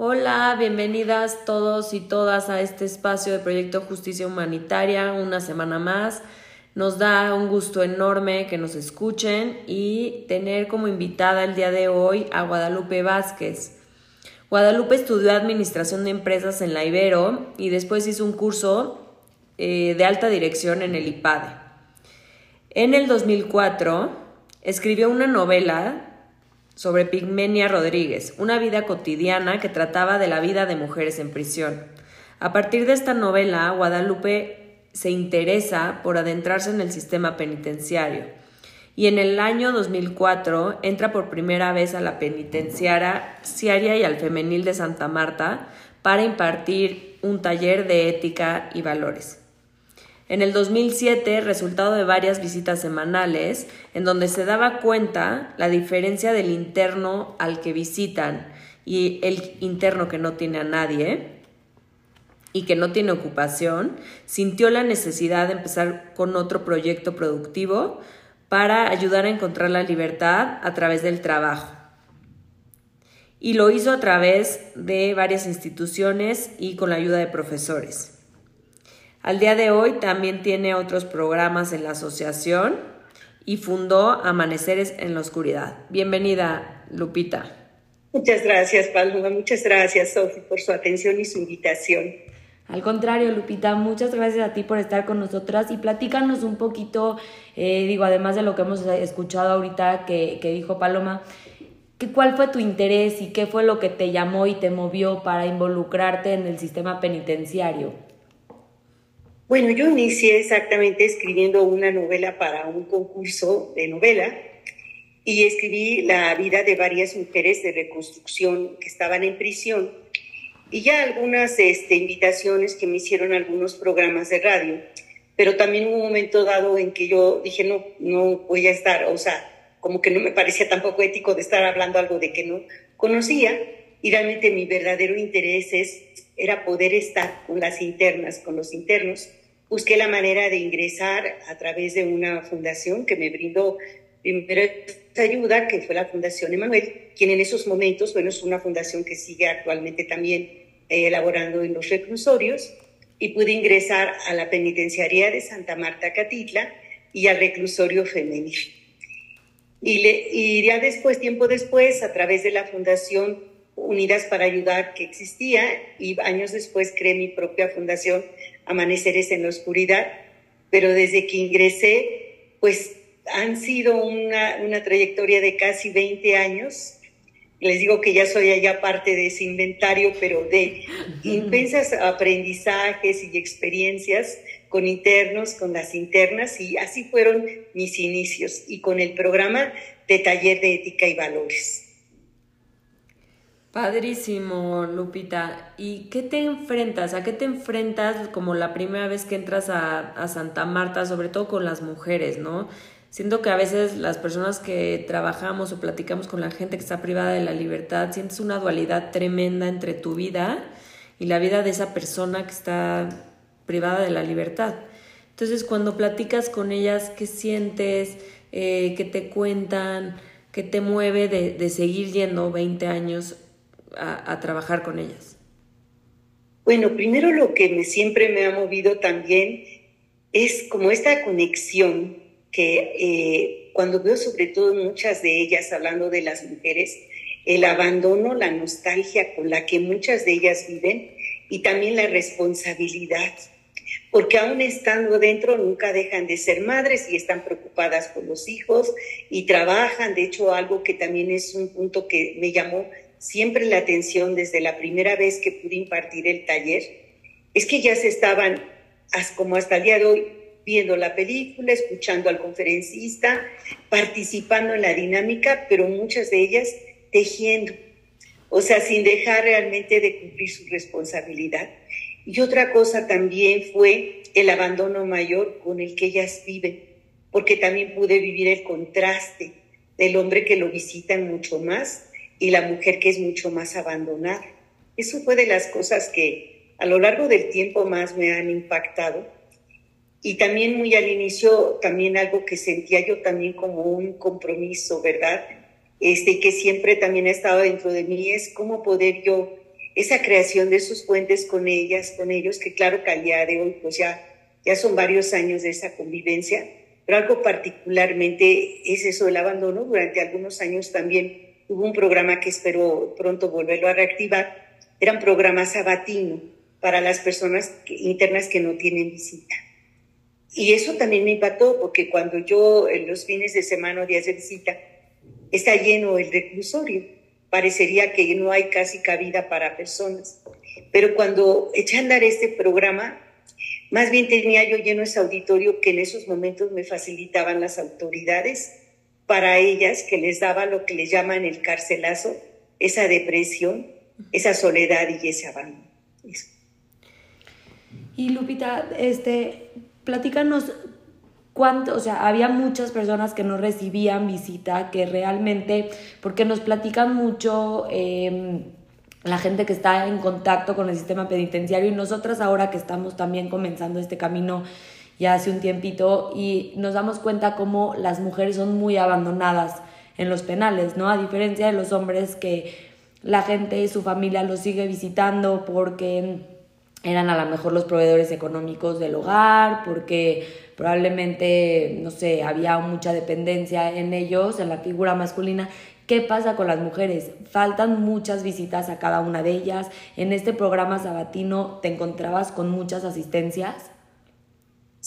Hola, bienvenidas todos y todas a este espacio de Proyecto Justicia Humanitaria, una semana más. Nos da un gusto enorme que nos escuchen y tener como invitada el día de hoy a Guadalupe Vázquez. Guadalupe estudió Administración de Empresas en la Ibero y después hizo un curso eh, de alta dirección en el IPADE. En el 2004 escribió una novela sobre Pigmenia Rodríguez, una vida cotidiana que trataba de la vida de mujeres en prisión. A partir de esta novela, Guadalupe se interesa por adentrarse en el sistema penitenciario y en el año 2004 entra por primera vez a la penitenciaria y al femenil de Santa Marta para impartir un taller de ética y valores. En el 2007, resultado de varias visitas semanales, en donde se daba cuenta la diferencia del interno al que visitan y el interno que no tiene a nadie y que no tiene ocupación, sintió la necesidad de empezar con otro proyecto productivo para ayudar a encontrar la libertad a través del trabajo. Y lo hizo a través de varias instituciones y con la ayuda de profesores. Al día de hoy también tiene otros programas en la asociación y fundó Amaneceres en la Oscuridad. Bienvenida, Lupita. Muchas gracias, Paloma. Muchas gracias, Sofi, por su atención y su invitación. Al contrario, Lupita, muchas gracias a ti por estar con nosotras y platícanos un poquito, eh, digo, además de lo que hemos escuchado ahorita que, que dijo Paloma, que, ¿cuál fue tu interés y qué fue lo que te llamó y te movió para involucrarte en el sistema penitenciario? Bueno, yo inicié exactamente escribiendo una novela para un concurso de novela y escribí la vida de varias mujeres de reconstrucción que estaban en prisión y ya algunas este, invitaciones que me hicieron algunos programas de radio, pero también hubo un momento dado en que yo dije, no, no voy a estar, o sea, como que no me parecía tampoco ético de estar hablando algo de que no conocía. Y realmente mi verdadero interés es, era poder estar con las internas, con los internos busqué la manera de ingresar a través de una fundación que me brindó primero esta ayuda, que fue la Fundación Emanuel, quien en esos momentos, bueno, es una fundación que sigue actualmente también eh, elaborando en los reclusorios, y pude ingresar a la penitenciaría de Santa Marta Catitla y al reclusorio femenil. Y, le, y ya después, tiempo después, a través de la Fundación Unidas para Ayudar que existía, y años después creé mi propia fundación amaneceres en la oscuridad, pero desde que ingresé, pues han sido una, una trayectoria de casi 20 años. Les digo que ya soy allá parte de ese inventario, pero de intensas aprendizajes y experiencias con internos, con las internas, y así fueron mis inicios, y con el programa de taller de ética y valores. Padrísimo, Lupita. ¿Y qué te enfrentas? ¿A qué te enfrentas como la primera vez que entras a, Santa Marta, sobre todo con las mujeres, ¿no? Siento que a veces las personas que trabajamos o platicamos con la gente que está privada de la libertad, sientes una dualidad tremenda entre tu vida y la vida de esa persona que está privada de la libertad. Entonces, cuando platicas con ellas, ¿qué sientes? Eh, ¿Qué te cuentan? ¿Qué te mueve de, de seguir yendo 20 años a, trabajar con ellas? Bueno, primero lo que me, siempre me ha movido también es como esta conexión que eh, cuando veo sobre todo muchas de ellas hablando de las mujeres, el abandono, la nostalgia con la que muchas de ellas viven y también la responsabilidad, porque aún estando dentro nunca dejan de ser madres y están preocupadas por los hijos y trabajan, de hecho algo que también es un punto que me llamó siempre la atención desde la primera vez que pude impartir el taller, es que ya se estaban, como hasta el día de hoy, viendo la película, escuchando al conferencista, participando en la dinámica, pero muchas de ellas tejiendo, o sea, sin dejar realmente de cumplir su responsabilidad. Y otra cosa también fue el abandono mayor con el que ellas viven, porque también pude vivir el contraste del hombre que lo visitan mucho más y la mujer que es mucho más abandonada. Eso fue de las cosas que a lo largo del tiempo más me han impactado. Y también muy al inicio, también algo que sentía yo también como un compromiso, ¿verdad? Este, que siempre también ha estado dentro de mí, es cómo poder yo esa creación de esos puentes con ellas, con ellos, que claro que al día de hoy pues ya, ya son varios años de esa convivencia, pero algo particularmente es eso del abandono. Durante algunos años también hubo un programa que espero pronto volverlo a reactivar, era un programa sabatino para las personas internas que no tienen visita. Y eso también me impactó porque cuando yo en los fines de semana o días de visita está lleno el reclusorio parecería que no hay casi cabida para personas. Pero cuando eché a andar este programa, más bien tenía yo lleno ese auditorio que en esos momentos me facilitaban las autoridades para ellas, que les daba lo que les llaman el carcelazo, esa depresión, esa soledad y ese abandono. Y Lupita, este, platícanos cuánto, o sea, había muchas personas que no recibían visita, que realmente, porque nos platican mucho em, la gente que está en contacto con el sistema penitenciario y nosotras ahora que estamos también comenzando este camino ya hace un tiempito y nos damos cuenta cómo las mujeres son muy abandonadas en los penales, ¿no? A diferencia de los hombres que la gente su familia los sigue visitando porque eran a lo mejor los proveedores económicos del hogar, porque probablemente, no sé, había mucha dependencia en ellos, en la figura masculina. ¿Qué pasa con las mujeres? Faltan muchas visitas a cada una de ellas. En este programa sabatino te encontrabas con muchas asistencias.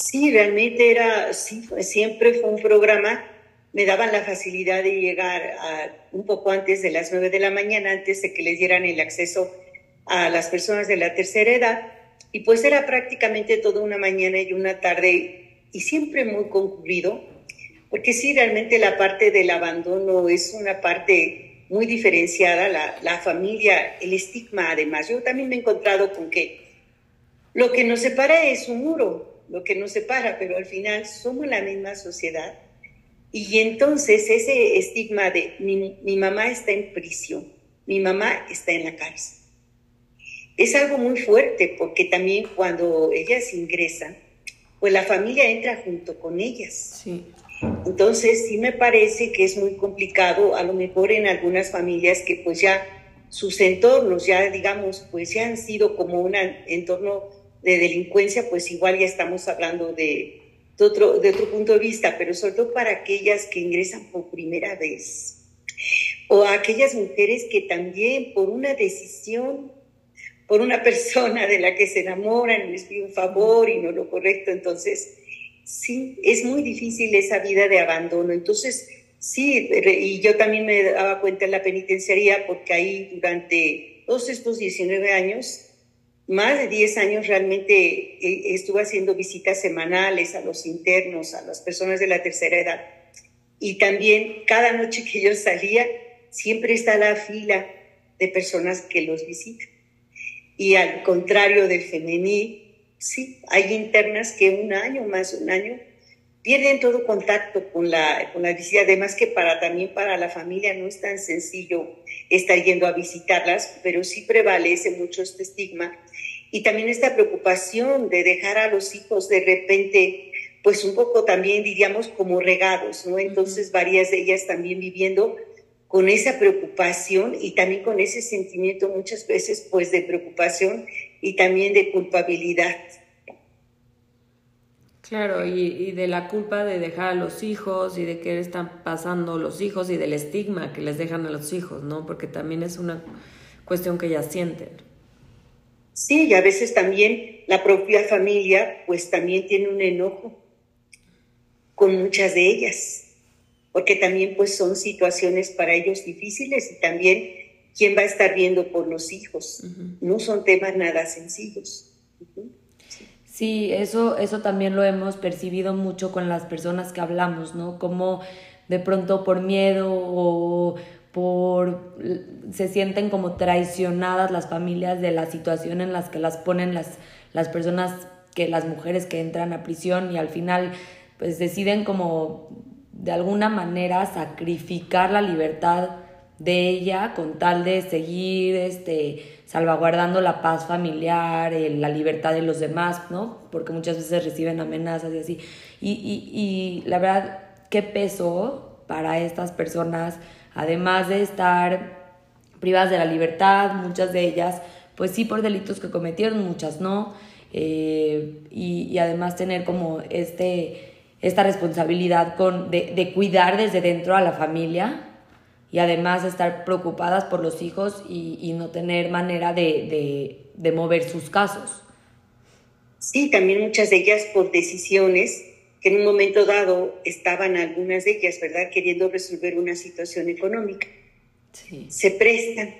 Sí, realmente era, sí, siempre fue un programa. Me daban la facilidad de llegar un poco antes de las nueve de la mañana, antes de que les dieran el acceso a las personas de la tercera edad. Y pues era prácticamente toda una mañana y una tarde y siempre muy concurrido, porque sí, realmente la parte del abandono es una parte muy diferenciada, la, la familia, el estigma además. Yo también me he encontrado con que lo que nos separa es un muro, lo que nos separa, pero al final somos la misma sociedad. Y entonces ese estigma de mi, mi mamá está en prisión, mi mamá está en la cárcel. Es algo muy fuerte porque también cuando ellas ingresan, pues la familia entra junto con ellas. Sí. Entonces sí me parece que es muy complicado, a lo mejor en algunas familias que pues ya sus entornos ya digamos pues ya han sido como un entorno de delincuencia, pues igual ya estamos hablando de, otro, de otro punto de vista, pero sobre todo para aquellas que ingresan por primera vez o aquellas mujeres que también por una decisión por una persona de la que se enamoran les pide un favor y no lo correcto. Entonces, sí, es muy difícil esa vida de abandono. Entonces, sí, y yo también me daba cuenta en la penitenciaría porque ahí durante todos estos 19 años, más de 10 años realmente eh, estuve haciendo visitas semanales a los internos, a las personas de la tercera edad. Y también cada noche que yo salía, siempre está la fila de personas que los visitan. Y al contrario del femenil, sí, hay internas que un año, más un año, pierden todo contacto con la, con la visita. Además que para, también para la familia no es tan sencillo estar yendo a visitarlas, pero sí prevalece mucho este estigma. Y también esta preocupación de dejar a los hijos de repente, pues un poco también diríamos como regados, ¿no? Entonces varias de ellas también viviendo con esa preocupación y también con ese sentimiento muchas veces pues de preocupación y también de culpabilidad. Claro, y, de la culpa de dejar a los hijos y de qué están pasando los hijos y del estigma que les dejan a los hijos, ¿no? Porque también es una cuestión que ellas sienten. Sí, y a veces también la propia familia pues también tiene un enojo con muchas de ellas porque también pues son situaciones para ellos difíciles y también quién va a estar viendo por los hijos. No son temas nada sencillos. Sí, eso, eso también lo hemos percibido mucho con las personas que hablamos, ¿no? Como de pronto por miedo o por se sienten como traicionadas las familias de la situación en las que las ponen las, las personas que las mujeres que entran a prisión y al final pues deciden como de alguna manera sacrificar la libertad de ella con tal de seguir este salvaguardando la paz familiar, la libertad de los demás, ¿no? Porque muchas veces reciben amenazas y así. Y, y, y la verdad, qué peso para estas personas además de estar privadas de la libertad, muchas de ellas, pues sí por delitos que cometieron, muchas no, eh, y, además tener como este, esta responsabilidad con, de, cuidar desde dentro a la familia y además estar preocupadas por los hijos y, no tener manera de, de mover sus casos. Sí, también muchas de ellas por decisiones que en un momento dado estaban algunas de ellas, ¿verdad?, queriendo resolver una situación económica. Se prestan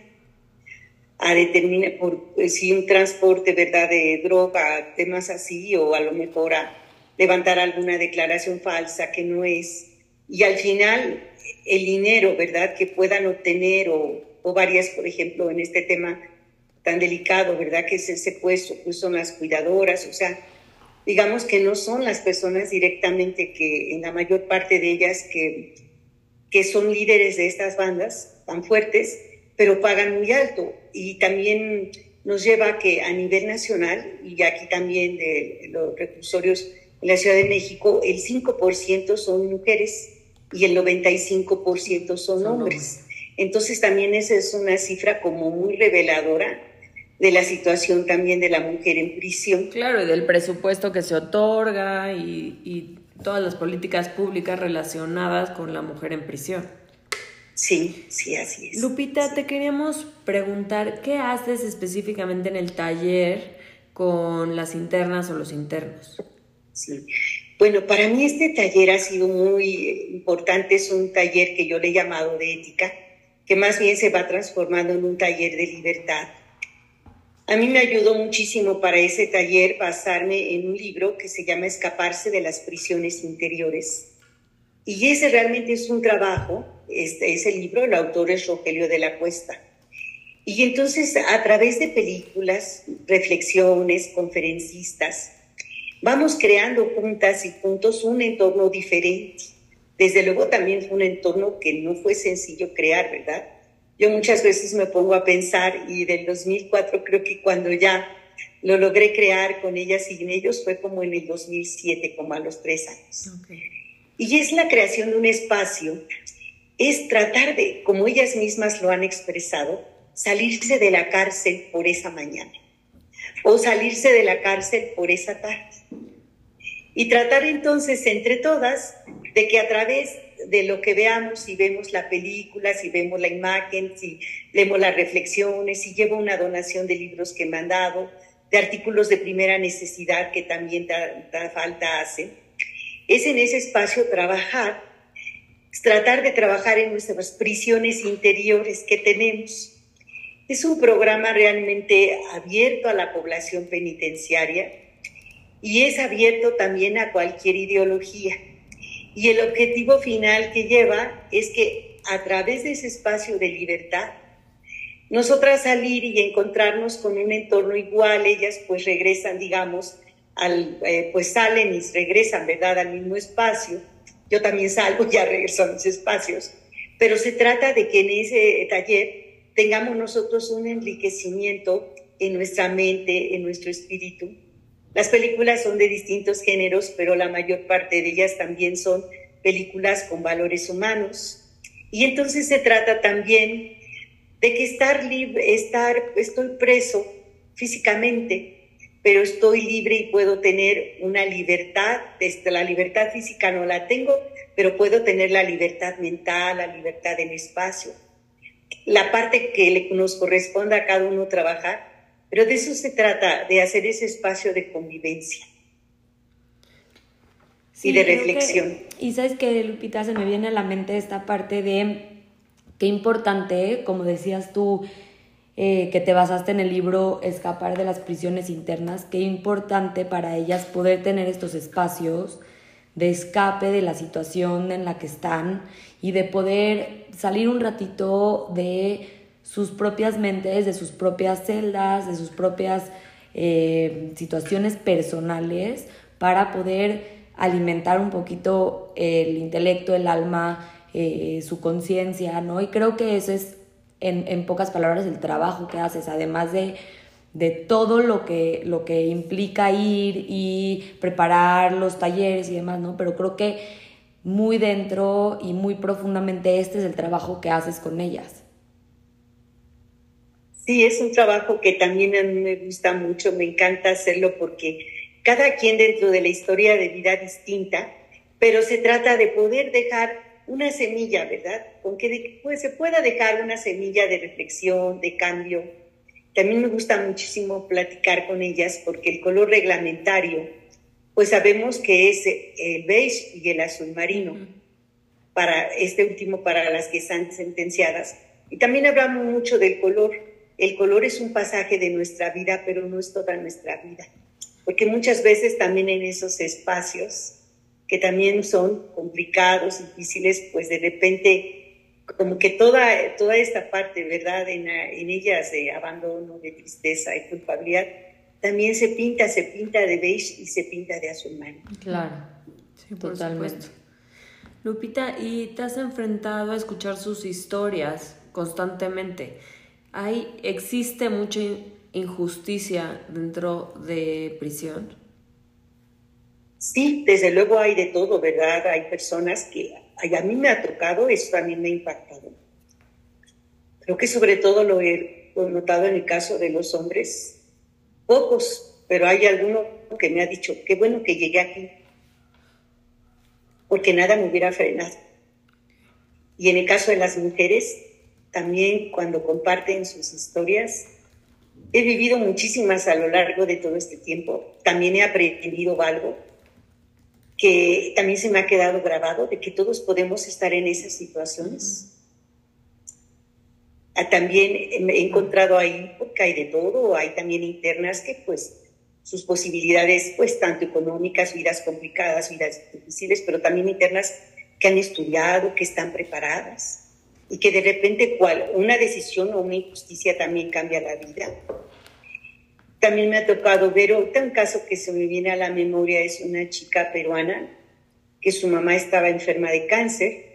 a determinar, por eh, si un transporte, ¿verdad?, de droga, temas así, o a lo mejor a levantar alguna declaración falsa que no es. Y al final, el dinero, ¿verdad?, que puedan obtener, o, o varias, por ejemplo, en este tema tan delicado, ¿verdad?, que es el secuestro, pues son las cuidadoras, o sea, digamos que no son las personas directamente que, en la mayor parte de ellas, que, que son líderes de estas bandas tan fuertes, pero pagan muy alto. Y también nos lleva a que a nivel nacional, y aquí también de los reclusorios en la Ciudad de México, el 5% son mujeres y el 95% son, hombres. Entonces también esa es una cifra como muy reveladora de la situación también de la mujer en prisión. Claro, y del presupuesto que se otorga y, todas las políticas públicas relacionadas con la mujer en prisión. Sí, sí, así es. Lupita, te queríamos preguntar, ¿qué haces específicamente en el taller con las internas o los internos? Sí, bueno, para mí este taller ha sido muy importante, es un taller que yo le he llamado de ética, que más bien se va transformando en un taller de libertad a mí me ayudó muchísimo para ese taller basarme en un libro que se llama Escaparse de las prisiones interiores. Y ese realmente es un trabajo, este, ese libro, el autor es Rogelio de la Cuesta. Y entonces a través de películas, reflexiones, conferencistas, vamos creando juntas y juntos un entorno diferente. Desde luego también fue un entorno que no fue sencillo crear, ¿verdad? Yo muchas veces me pongo a pensar y del 2004 creo que cuando ya lo logré crear con ellas y en ellos fue como en el 2007, como a los tres años. Y es la creación de un espacio, es tratar de, como ellas mismas lo han expresado, salirse de la cárcel por esa mañana o salirse de la cárcel por esa tarde. Y tratar entonces entre todas de que a través de lo que veamos, si vemos la película, si vemos la imagen, si leemos las reflexiones, si llevo una donación de libros que me han dado, de artículos de primera necesidad que también da, falta hace, es en ese espacio trabajar, tratar de trabajar en nuestras prisiones interiores que tenemos. Es un programa realmente abierto a la población penitenciaria y es abierto también a cualquier ideología y el objetivo final que lleva es que a través de ese espacio de libertad, nosotras salir y encontrarnos con un entorno igual, ellas pues regresan, digamos, eh, pues salen y regresan, ¿verdad?, al mismo espacio. Yo también salgo ya regreso a mis espacios. Pero se trata de que en ese taller tengamos nosotros un enriquecimiento en nuestra mente, en nuestro espíritu, las películas son de distintos géneros, pero la mayor parte de ellas también son películas con valores humanos. Y entonces se trata también de que estar libre, estar, estoy preso físicamente, pero estoy libre y puedo tener una libertad, desde la libertad física no la tengo, pero puedo tener la libertad mental, la libertad del espacio. La parte que nos corresponde a cada uno trabajar pero de eso se trata, de hacer ese espacio de convivencia y de reflexión. y sabes que, Lupita, se me viene a la mente esta parte de qué importante, como decías tú, eh, que te basaste en el libro Escapar de las prisiones internas, qué importante para ellas poder tener estos espacios de escape de la situación en la que están y de poder salir un ratito de sus propias mentes, de sus propias celdas, de sus propias eh, situaciones personales para poder alimentar un poquito el intelecto, el alma, eh, su conciencia, ¿no? Y creo que ese es, en, en, pocas palabras, el trabajo que haces, además de, de todo lo que, lo que implica ir y preparar los talleres y demás, ¿no? Pero creo que muy dentro y muy profundamente este es el trabajo que haces con ellas. Sí, es un trabajo que también a mí me gusta mucho, me encanta hacerlo porque cada quien dentro de la historia de vida distinta, pero se trata de poder dejar una semilla, ¿verdad? Con que pues, se pueda dejar una semilla de reflexión, de cambio. También me gusta muchísimo platicar con ellas porque el color reglamentario, pues sabemos que es el beige y el azul marino, para este último para las que están sentenciadas. Y también hablamos mucho del color. El color es un pasaje de nuestra vida, pero no es toda nuestra vida. Porque muchas veces también en esos espacios que también son complicados, difíciles, pues de repente como que toda, toda esta parte, ¿verdad? En, en ellas de abandono, de tristeza y culpabilidad, también se pinta, se pinta de beige y se pinta de azul marino. Claro, sí, totalmente. Lupita, ¿y te has enfrentado a escuchar sus historias constantemente? ¿Hay, ¿Existe mucha injusticia dentro de prisión? Sí, desde luego hay de todo, ¿verdad? Hay personas que a mí me ha tocado, eso también me ha impactado. Creo que sobre todo lo he notado en el caso de los hombres, pocos, pero hay alguno que me ha dicho, qué bueno que llegué aquí, porque nada me hubiera frenado. Y en el caso de las mujeres, también cuando comparten sus historias, he vivido muchísimas a lo largo de todo este tiempo, también he aprendido algo que también se me ha quedado grabado, de que todos podemos estar en esas situaciones. Ah, también he encontrado ahí, porque hay de todo, hay también internas que pues sus posibilidades, pues tanto económicas, vidas complicadas, vidas difíciles, pero también internas que han estudiado, que están preparadas y que de repente cual, una decisión o una injusticia también cambia la vida. También me ha tocado ver otro caso que se me viene a la memoria, es una chica peruana que su mamá estaba enferma de cáncer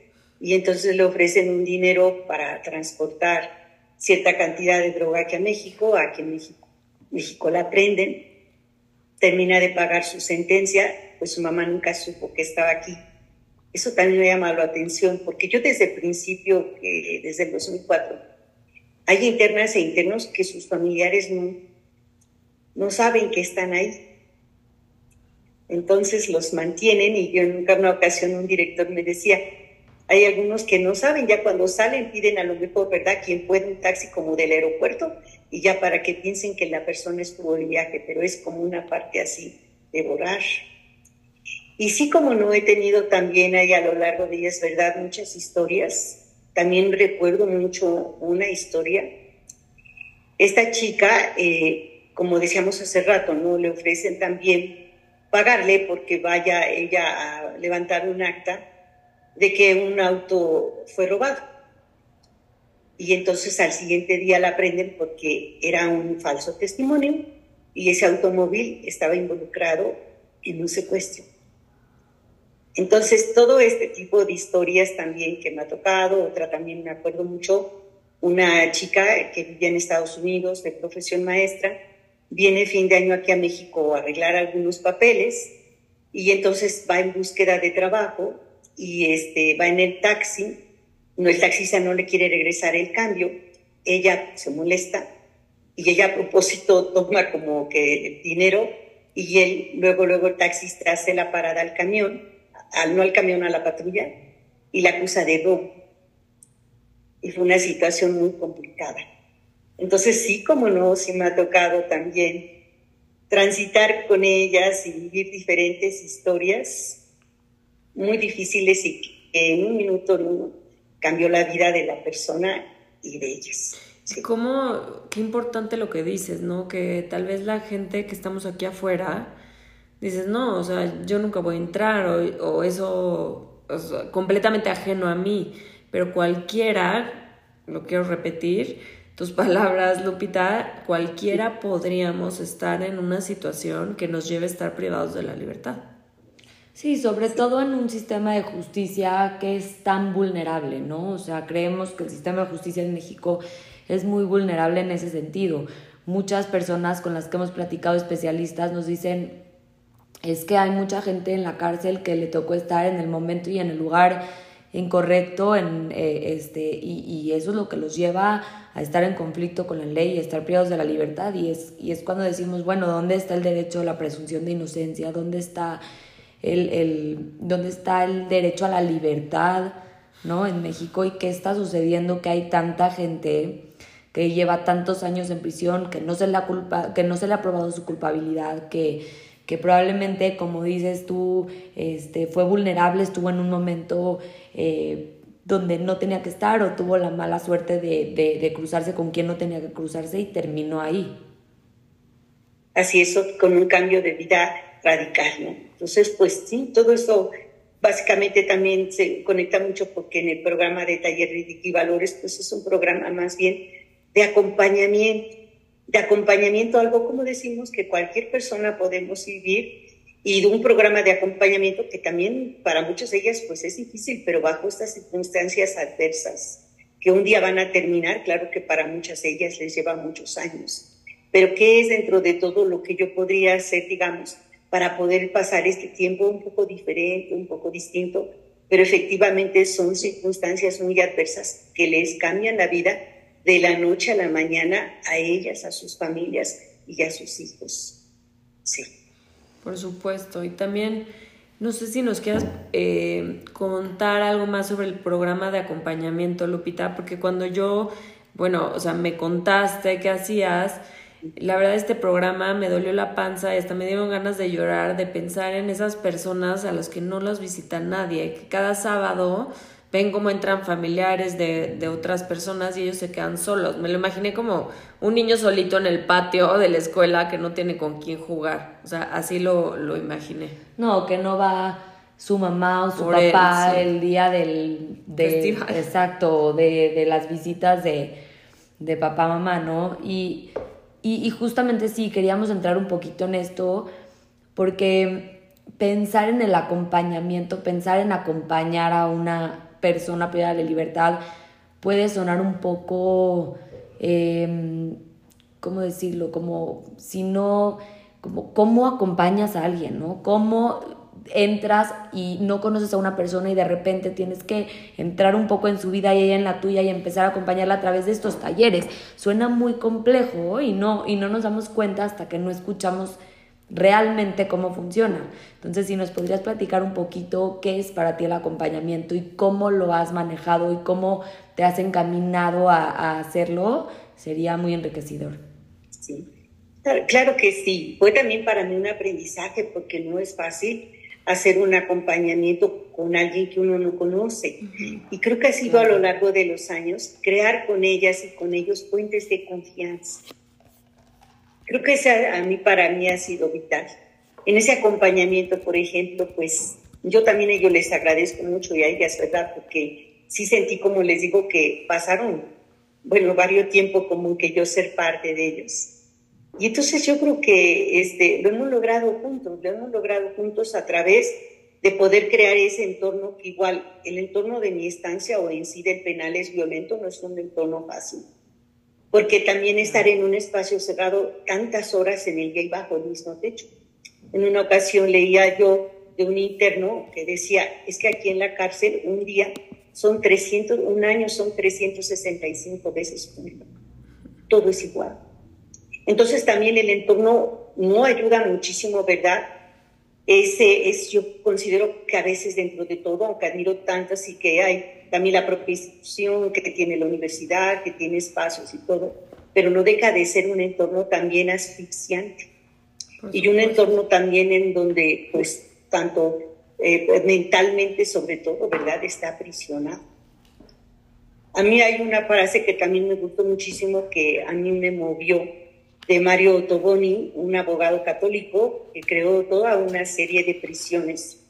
y entonces le ofrecen un dinero para transportar cierta cantidad de droga aquí a México, aquí en México, México la prenden, termina de pagar su sentencia, pues su mamá nunca supo que estaba aquí. Eso también me llama la atención, porque yo desde el principio, desde el 2004, hay internas e internos que sus familiares no, no saben que están ahí. Entonces los mantienen y yo en una ocasión un director me decía, hay algunos que no saben, ya cuando salen piden a lo mejor, ¿verdad?, quien puede un taxi como del aeropuerto y ya para que piensen que la persona estuvo de viaje, pero es como una parte así de volar. Y sí, como no he tenido también ahí a lo largo de ellas, ¿verdad?, muchas historias. También recuerdo mucho una historia. Esta chica, eh, como decíamos hace rato, ¿no? Le ofrecen también pagarle porque vaya ella a levantar un acta de que un auto fue robado. Y entonces al siguiente día la prenden porque era un falso testimonio y ese automóvil estaba involucrado en un secuestro. Entonces, todo este tipo de historias también que me ha tocado, otra también me acuerdo mucho, una chica que vivía en Estados Unidos de profesión maestra, viene fin de año aquí a México a arreglar algunos papeles y entonces va en búsqueda de trabajo y este, va en el taxi, no, el taxista no le quiere regresar el cambio, ella se molesta y ella a propósito toma como que el dinero y él luego luego el taxista hace la parada al camión, al, no al camión a la patrulla y la acusa de robo. Y fue una situación muy complicada. Entonces sí, como no, sí me ha tocado también transitar con ellas y vivir diferentes historias muy difíciles y que en un minuto no cambió la vida de la persona y de ellas. Sí. ¿Cómo, qué importante lo que dices, ¿no? Que tal vez la gente que estamos aquí afuera dices, no, o sea, yo nunca voy a entrar o, eso completamente ajeno a mí, pero cualquiera, lo quiero repetir, tus palabras, Lupita, cualquiera podríamos estar en una situación que nos lleve a estar privados de la libertad. Sí, sobre todo en un sistema de justicia que es tan vulnerable, ¿no? O sea, creemos que el sistema de justicia en México es muy vulnerable en ese sentido. Muchas personas con las que hemos platicado, especialistas, nos dicen, es que hay mucha gente en la cárcel que le tocó estar en el momento y en el lugar incorrecto en, eh, este, y, y, eso es lo que los lleva a estar en conflicto con la ley y estar privados de la libertad y es, y es cuando decimos, bueno, ¿dónde está el derecho a la presunción de inocencia? ¿Dónde está el, el, dónde está el derecho a la libertad ¿no? en México y qué está sucediendo que hay tanta gente que lleva tantos años en prisión, que no se le ha, culpa, que no se le ha probado su culpabilidad, que que probablemente, como dices tú, este, fue vulnerable, estuvo en un momento eh, donde no tenía que estar o tuvo la mala suerte de, de, cruzarse con quien no tenía que cruzarse y terminó ahí. Así es, con un cambio de vida radical, ¿no? Entonces, pues sí, todo eso básicamente también se conecta mucho porque en el programa de Taller y Valores, pues es un programa más bien de acompañamiento de acompañamiento, algo como decimos que cualquier persona podemos vivir y de un programa de acompañamiento que también para muchas de ellas pues es difícil, pero bajo estas circunstancias adversas que un día van a terminar, claro que para muchas de ellas les lleva muchos años, pero ¿qué es dentro de todo lo que yo podría hacer, digamos, para poder pasar este tiempo un poco diferente, un poco distinto? Pero efectivamente son circunstancias muy adversas que les cambian la vida de la noche a la mañana a ellas, a sus familias y a sus hijos. Sí. Por supuesto. Y también, no sé si nos quieras eh, contar algo más sobre el programa de acompañamiento, Lupita, porque cuando yo, bueno, o sea, me contaste qué hacías, la verdad este programa me dolió la panza y hasta me dieron ganas de llorar, de pensar en esas personas a las que no las visita nadie, que cada sábado ven cómo entran familiares de, de, otras personas y ellos se quedan solos. Me lo imaginé como un niño solito en el patio de la escuela que no tiene con quién jugar. O sea, así lo, lo imaginé. No, que no va su mamá o su papá el día del de, exacto de, de, las visitas de, de papá mamá no y, y, y justamente sí queríamos entrar un poquito en esto porque pensar en el acompañamiento pensar en acompañar a una persona privada de libertad puede sonar un poco, eh, ¿cómo decirlo? Como si no, como cómo acompañas a alguien, ¿no? ¿Cómo entras y no conoces a una persona y de repente tienes que entrar un poco en su vida y ella en la tuya y empezar a acompañarla a través de estos talleres. Suena muy complejo y no, y no nos damos cuenta hasta que no escuchamos realmente cómo funciona. Entonces, si nos podrías platicar un poquito qué es para ti el acompañamiento y cómo lo has manejado y cómo te has encaminado a, hacerlo, sería muy enriquecedor. Sí, claro que sí. Fue también para mí un aprendizaje porque no es fácil hacer un acompañamiento con alguien que uno no conoce. Y creo que ha sido a lo largo de los años crear con ellas y con ellos puentes de confianza Creo que esa a mí, para mí ha sido vital. En ese acompañamiento, por ejemplo, pues yo también a ellos les agradezco mucho y a ellas, ¿verdad? Porque sí sentí, como les digo, que pasaron, bueno, varios tiempo como que yo ser parte de ellos. Y entonces yo creo que este, lo hemos logrado juntos, lo hemos logrado juntos a través de poder crear ese entorno que igual el entorno de mi estancia o en sí del penal es violento, no es un entorno fácil porque también estar en un espacio cerrado tantas horas en el que hay bajo el mismo techo. En una ocasión leía yo de un interno que decía, es que aquí en la cárcel un día son 300, un año son 365 veces juntos. Todo es igual. Entonces también el entorno no ayuda muchísimo, ¿verdad? Ese es, yo considero que a veces dentro de todo, aunque admiro tantas y que hay también la propia institución que tiene la universidad, que tiene espacios y todo, pero no deja de ser un entorno también asfixiante y un entorno también en donde, pues, tanto eh, mentalmente, sobre todo, ¿verdad?, está aprisionado. A mí hay una frase que también me gustó muchísimo, que a mí me movió, de Mario Toboni, un abogado católico que creó toda una serie de prisiones.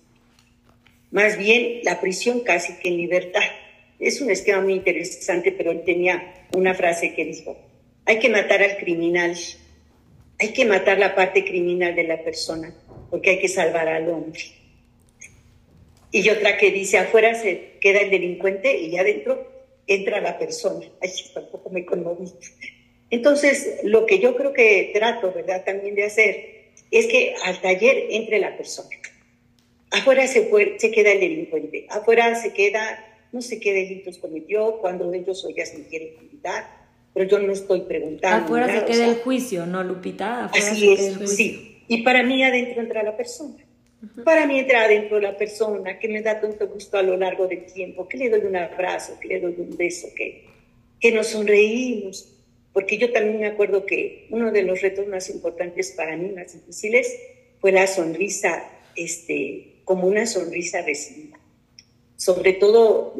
Más bien, la prisión casi que en libertad. Es un esquema muy interesante, pero él tenía una frase que dijo, hay que matar al criminal, hay que matar la parte criminal de la persona, porque hay que salvar al hombre. Y otra que dice, afuera se queda el delincuente y adentro entra la persona. Ay, tampoco me conmoví. Entonces, lo que yo creo que trato, ¿verdad?, también de hacer es que al taller entre la persona. Afuera se, se queda el delincuente, afuera se queda, no sé qué delitos cometió, cuando ellos o ellas me quieren invitar, pero yo no estoy preguntando. Afuera se queda el juicio, ¿no, Lupita? así es, sí. Y para mí adentro entra la persona. Para mí entra adentro la persona que me da tanto gusto a lo largo del tiempo, que le doy un abrazo, que le doy un beso, que, que nos sonreímos, porque yo también me acuerdo que uno de los retos más importantes para mí, más difíciles, fue la sonrisa, este, como una sonrisa recibida. Sobre todo,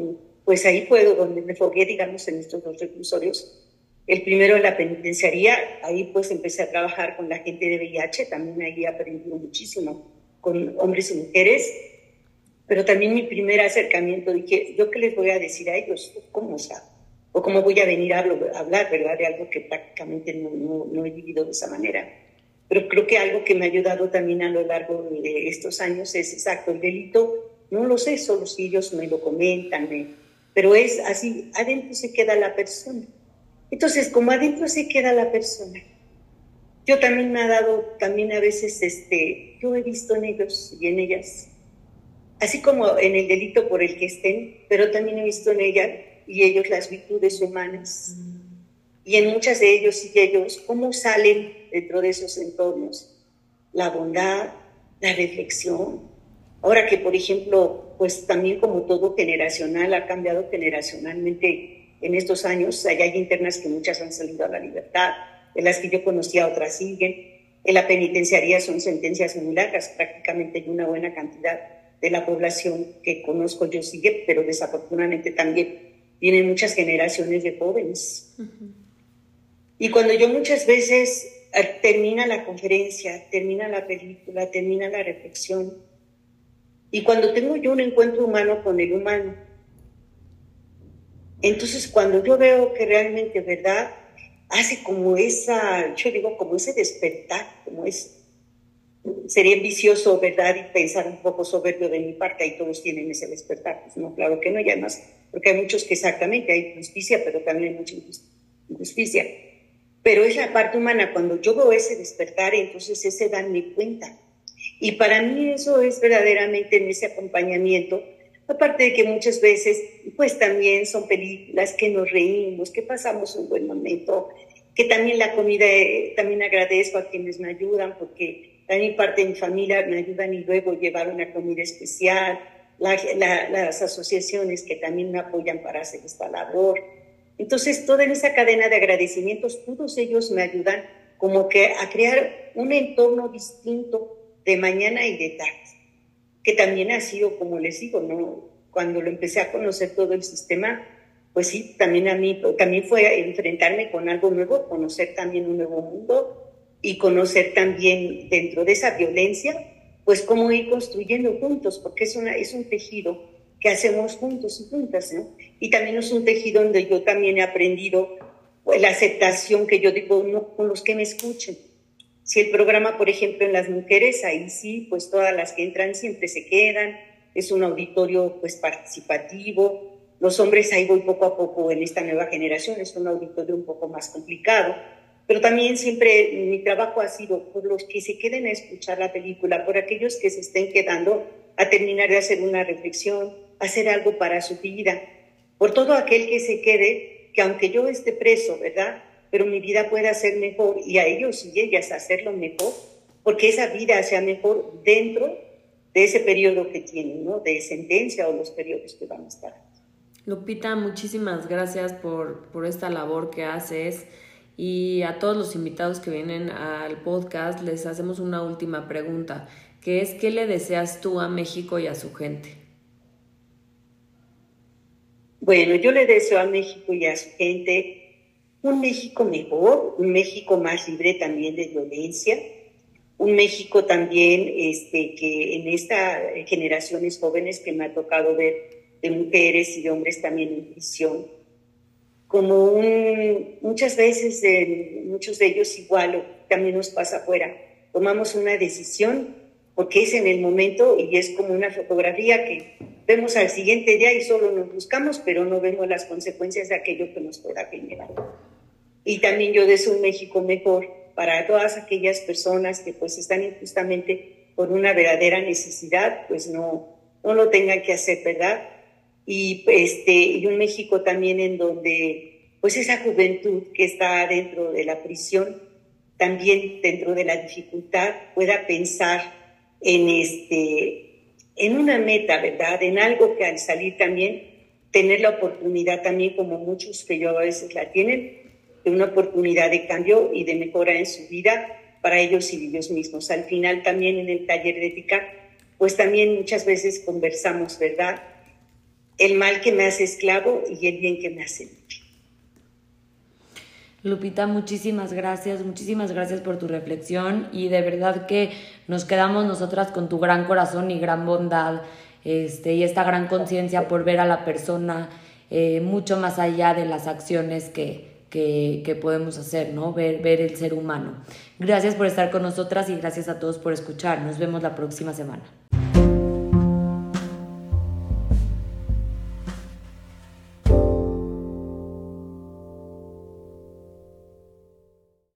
pues ahí puedo, donde me fogué, digamos, en estos dos reclusorios. El primero en la penitenciaría, ahí pues empecé a trabajar con la gente de VIH, también ahí aprendí muchísimo con hombres y mujeres, pero también mi primer acercamiento, dije, ¿yo qué les voy a decir a ellos? ¿Cómo saben? O cómo voy a venir a hablar, ¿verdad? De algo que prácticamente no, no, he vivido de esa manera. Pero creo que algo que me ha ayudado también a lo largo de estos años es exacto, el delito, no lo sé, solo si ellos me lo comentan, pero es así, adentro se queda la persona. Entonces, como adentro se queda la persona, yo también me ha dado, también a veces, este, yo he visto en ellos y en ellas, así como en el delito por el que estén, pero también he visto en ellas y ellos las virtudes humanas. Y en muchas de ellos y ellos, ¿cómo salen dentro de esos entornos? La bondad, la reflexión. Ahora que, por ejemplo, pues también como todo generacional, ha cambiado generacionalmente en estos años, hay internas que muchas han salido a la libertad, de las que yo conocía otras siguen. En la penitenciaría son sentencias muy largas, prácticamente hay una buena cantidad de la población que conozco yo sigue, pero desafortunadamente también vienen muchas generaciones de jóvenes. Y cuando yo muchas veces eh, termina la conferencia, termina la película, termina la reflexión, y cuando tengo yo un encuentro humano con el humano, entonces cuando yo veo que realmente, ¿verdad? Hace como esa, yo digo, como ese despertar, como es, sería vicioso, ¿verdad? Y pensar un poco soberbio de mi parte, y todos tienen ese despertar. Pues no, claro que no, y además porque hay muchos que exactamente hay justicia, pero también hay mucha injusticia. Pero es la parte humana, cuando yo veo ese despertar, entonces ese darme cuenta. Y para mí eso es verdaderamente en ese acompañamiento, aparte de que muchas veces, pues también son películas que nos reímos, que pasamos un buen momento, que también la comida, eh, también agradezco a quienes me ayudan, porque también parte de mi familia me ayudan y luego llevar una comida especial, las asociaciones que también me apoyan para hacer esta labor. Entonces, toda esa cadena de agradecimientos, todos ellos me ayudan como que a crear un entorno distinto de mañana y de tarde, que también ha sido, como les digo, ¿no? cuando lo empecé a conocer todo el sistema, pues sí, también a mí, también fue enfrentarme con algo nuevo, conocer también un nuevo mundo y conocer también dentro de esa violencia, pues cómo ir construyendo juntos, porque es, una, es un tejido que hacemos juntos y juntas, ¿no? Y también es un tejido donde yo también he aprendido pues, la aceptación que yo digo, no, con los que me escuchen. Si el programa, por ejemplo, en las mujeres, ahí sí, pues todas las que entran siempre se quedan, es un auditorio pues participativo. Los hombres ahí voy poco a poco en esta nueva generación, es un auditorio un poco más complicado pero también siempre mi trabajo ha sido por los que se queden a escuchar la película, por aquellos que se estén quedando a terminar de hacer una reflexión, hacer algo para su vida, por todo aquel que se quede, que aunque yo esté preso, ¿verdad? Pero mi vida pueda ser mejor y a ellos y ellas hacerlo mejor, porque esa vida sea mejor dentro de ese periodo que tienen, ¿no? De sentencia o los periodos que van a estar. Lupita, muchísimas gracias por, por esta labor que haces. Y a todos los invitados que vienen al podcast les hacemos una última pregunta, que es ¿qué le deseas tú a México y a su gente? Bueno, yo le deseo a México y a su gente un México mejor, un México más libre también de violencia, un México también este, que en estas generaciones jóvenes que me ha tocado ver de mujeres y de hombres también en prisión, como un, muchas veces muchos de ellos igual también nos pasa afuera, tomamos una decisión porque es en el momento y es como una fotografía que vemos al siguiente día y solo nos buscamos, pero no vemos las consecuencias de aquello que nos pueda generar. Y también yo deseo un México mejor para todas aquellas personas que pues están injustamente por una verdadera necesidad, pues no, no lo tengan que hacer, ¿verdad? Y, este, y un México también en donde pues esa juventud que está dentro de la prisión, también dentro de la dificultad, pueda pensar en, este, en una meta, ¿verdad? En algo que al salir también, tener la oportunidad también, como muchos que yo a veces la tienen, de una oportunidad de cambio y de mejora en su vida para ellos y ellos mismos. Al final también en el taller de ética, pues también muchas veces conversamos, ¿verdad? El mal que me hace esclavo y el bien que me hace libre. Lupita, muchísimas gracias, muchísimas gracias por tu reflexión y de verdad que nos quedamos nosotras con tu gran corazón y gran bondad este, y esta gran conciencia por ver a la persona eh, mucho más allá de las acciones que, que, podemos hacer, ¿no? Ver, ver el ser humano. Gracias por estar con nosotras y gracias a todos por escuchar. Nos vemos la próxima semana.